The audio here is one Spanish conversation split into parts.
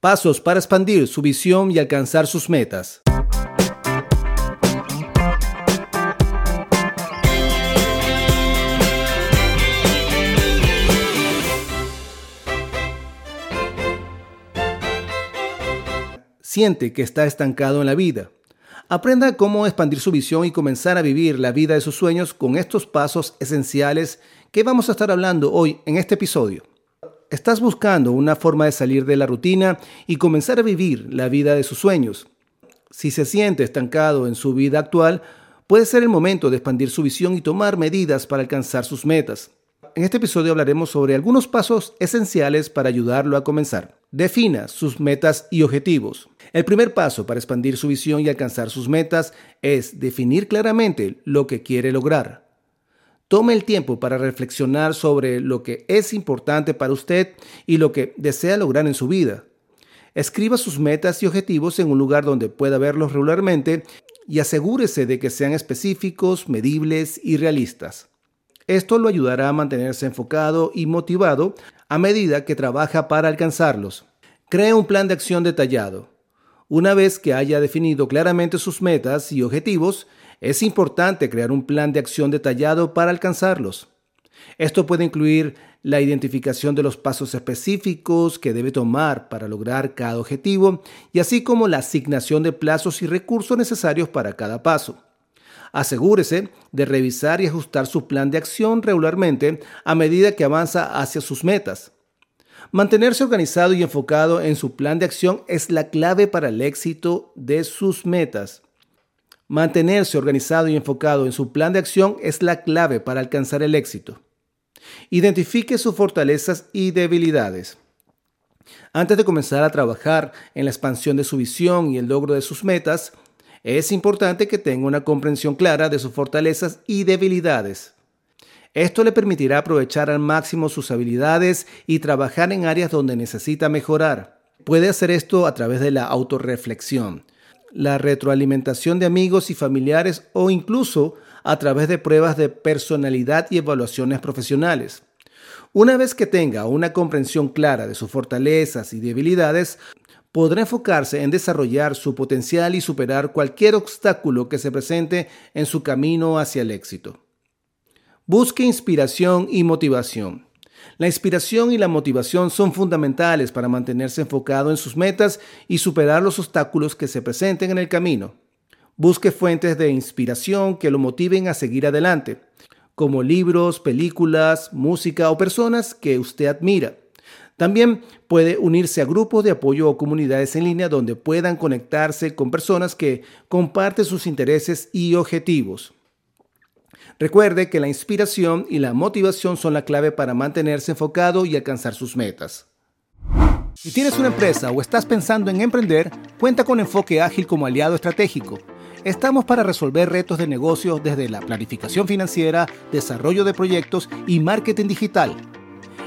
Pasos para expandir su visión y alcanzar sus metas. Siente que está estancado en la vida. Aprenda cómo expandir su visión y comenzar a vivir la vida de sus sueños con estos pasos esenciales que vamos a estar hablando hoy en este episodio. ¿Estás buscando una forma de salir de la rutina y comenzar a vivir la vida de sus sueños? Si se siente estancado en su vida actual, puede ser el momento de expandir su visión y tomar medidas para alcanzar sus metas. En este episodio hablaremos sobre algunos pasos esenciales para ayudarlo a comenzar. Defina sus metas y objetivos. El primer paso para expandir su visión y alcanzar sus metas es definir claramente lo que quiere lograr. Tome el tiempo para reflexionar sobre lo que es importante para usted y lo que desea lograr en su vida. Escriba sus metas y objetivos en un lugar donde pueda verlos regularmente y asegúrese de que sean específicos, medibles y realistas. Esto lo ayudará a mantenerse enfocado y motivado a medida que trabaja para alcanzarlos. Cree un plan de acción detallado. Una vez que haya definido claramente sus metas y objetivos, es importante crear un plan de acción detallado para alcanzarlos. Esto puede incluir la identificación de los pasos específicos que debe tomar para lograr cada objetivo y así como la asignación de plazos y recursos necesarios para cada paso. Asegúrese de revisar y ajustar su plan de acción regularmente a medida que avanza hacia sus metas. Mantenerse organizado y enfocado en su plan de acción es la clave para el éxito de sus metas. Mantenerse organizado y enfocado en su plan de acción es la clave para alcanzar el éxito. Identifique sus fortalezas y debilidades. Antes de comenzar a trabajar en la expansión de su visión y el logro de sus metas, es importante que tenga una comprensión clara de sus fortalezas y debilidades. Esto le permitirá aprovechar al máximo sus habilidades y trabajar en áreas donde necesita mejorar. Puede hacer esto a través de la autorreflexión la retroalimentación de amigos y familiares o incluso a través de pruebas de personalidad y evaluaciones profesionales. Una vez que tenga una comprensión clara de sus fortalezas y debilidades, podrá enfocarse en desarrollar su potencial y superar cualquier obstáculo que se presente en su camino hacia el éxito. Busque inspiración y motivación. La inspiración y la motivación son fundamentales para mantenerse enfocado en sus metas y superar los obstáculos que se presenten en el camino. Busque fuentes de inspiración que lo motiven a seguir adelante, como libros, películas, música o personas que usted admira. También puede unirse a grupos de apoyo o comunidades en línea donde puedan conectarse con personas que comparten sus intereses y objetivos. Recuerde que la inspiración y la motivación son la clave para mantenerse enfocado y alcanzar sus metas. Si tienes una empresa o estás pensando en emprender, cuenta con Enfoque Ágil como aliado estratégico. Estamos para resolver retos de negocios desde la planificación financiera, desarrollo de proyectos y marketing digital.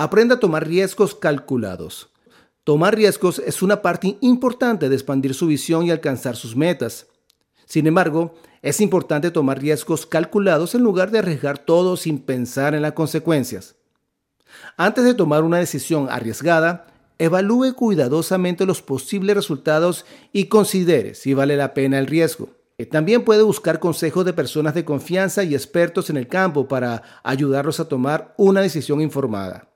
Aprenda a tomar riesgos calculados. Tomar riesgos es una parte importante de expandir su visión y alcanzar sus metas. Sin embargo, es importante tomar riesgos calculados en lugar de arriesgar todo sin pensar en las consecuencias. Antes de tomar una decisión arriesgada, evalúe cuidadosamente los posibles resultados y considere si vale la pena el riesgo. También puede buscar consejos de personas de confianza y expertos en el campo para ayudarlos a tomar una decisión informada.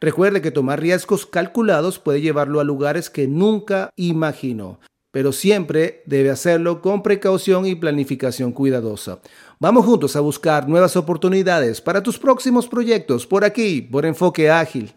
Recuerde que tomar riesgos calculados puede llevarlo a lugares que nunca imaginó, pero siempre debe hacerlo con precaución y planificación cuidadosa. Vamos juntos a buscar nuevas oportunidades para tus próximos proyectos por aquí, por Enfoque Ágil.